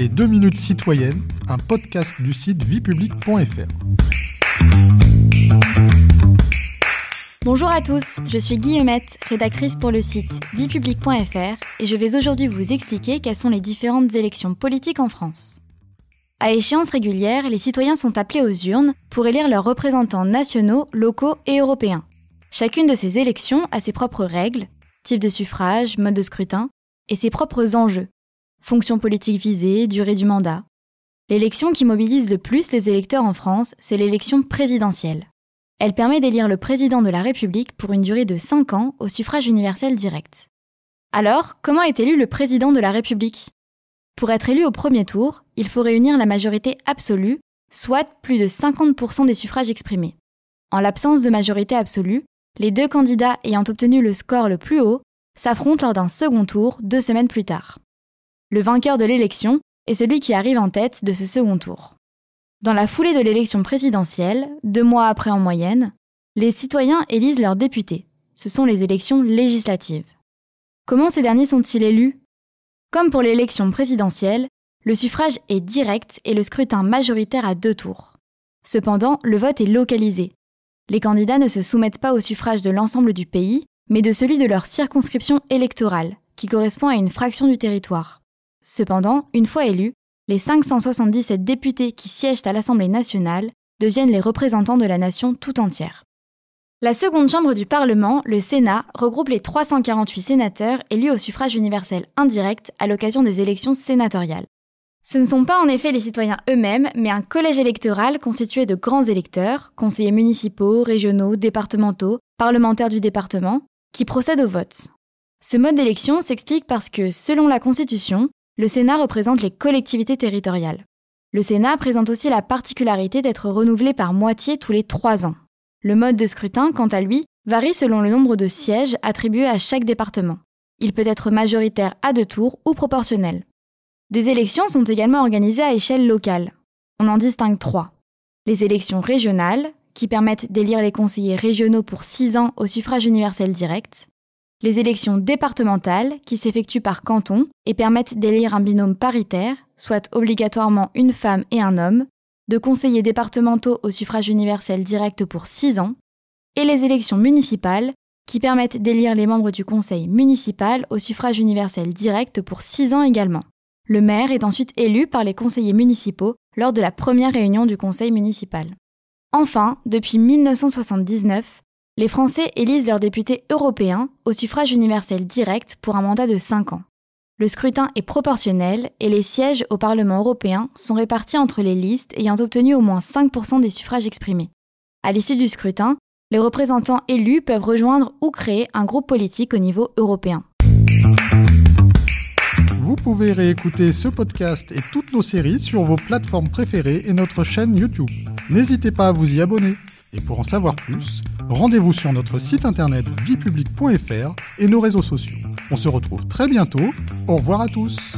Les 2 minutes citoyennes, un podcast du site viepublic.fr. Bonjour à tous, je suis Guillemette, rédactrice pour le site viepublic.fr et je vais aujourd'hui vous expliquer quelles sont les différentes élections politiques en France. À échéance régulière, les citoyens sont appelés aux urnes pour élire leurs représentants nationaux, locaux et européens. Chacune de ces élections a ses propres règles, type de suffrage, mode de scrutin, et ses propres enjeux. Fonction politique visée, durée du mandat. L'élection qui mobilise le plus les électeurs en France, c'est l'élection présidentielle. Elle permet d'élire le président de la République pour une durée de 5 ans au suffrage universel direct. Alors, comment est élu le président de la République? Pour être élu au premier tour, il faut réunir la majorité absolue, soit plus de 50% des suffrages exprimés. En l'absence de majorité absolue, les deux candidats ayant obtenu le score le plus haut s'affrontent lors d'un second tour deux semaines plus tard. Le vainqueur de l'élection est celui qui arrive en tête de ce second tour. Dans la foulée de l'élection présidentielle, deux mois après en moyenne, les citoyens élisent leurs députés. Ce sont les élections législatives. Comment ces derniers sont-ils élus? Comme pour l'élection présidentielle, le suffrage est direct et le scrutin majoritaire à deux tours. Cependant, le vote est localisé. Les candidats ne se soumettent pas au suffrage de l'ensemble du pays, mais de celui de leur circonscription électorale, qui correspond à une fraction du territoire. Cependant, une fois élus, les 577 députés qui siègent à l'Assemblée nationale deviennent les représentants de la nation tout entière. La seconde chambre du Parlement, le Sénat, regroupe les 348 sénateurs élus au suffrage universel indirect à l'occasion des élections sénatoriales. Ce ne sont pas en effet les citoyens eux-mêmes, mais un collège électoral constitué de grands électeurs, conseillers municipaux, régionaux, départementaux, parlementaires du département, qui procèdent au vote. Ce mode d'élection s'explique parce que, selon la Constitution, le Sénat représente les collectivités territoriales. Le Sénat présente aussi la particularité d'être renouvelé par moitié tous les trois ans. Le mode de scrutin, quant à lui, varie selon le nombre de sièges attribués à chaque département. Il peut être majoritaire à deux tours ou proportionnel. Des élections sont également organisées à échelle locale. On en distingue trois. Les élections régionales, qui permettent d'élire les conseillers régionaux pour six ans au suffrage universel direct, les élections départementales, qui s'effectuent par canton et permettent d'élire un binôme paritaire, soit obligatoirement une femme et un homme, de conseillers départementaux au suffrage universel direct pour six ans, et les élections municipales, qui permettent d'élire les membres du conseil municipal au suffrage universel direct pour six ans également. Le maire est ensuite élu par les conseillers municipaux lors de la première réunion du conseil municipal. Enfin, depuis 1979, les Français élisent leurs députés européens au suffrage universel direct pour un mandat de 5 ans. Le scrutin est proportionnel et les sièges au Parlement européen sont répartis entre les listes ayant obtenu au moins 5% des suffrages exprimés. À l'issue du scrutin, les représentants élus peuvent rejoindre ou créer un groupe politique au niveau européen. Vous pouvez réécouter ce podcast et toutes nos séries sur vos plateformes préférées et notre chaîne YouTube. N'hésitez pas à vous y abonner. Et pour en savoir plus, rendez-vous sur notre site internet viepublic.fr et nos réseaux sociaux. On se retrouve très bientôt. Au revoir à tous.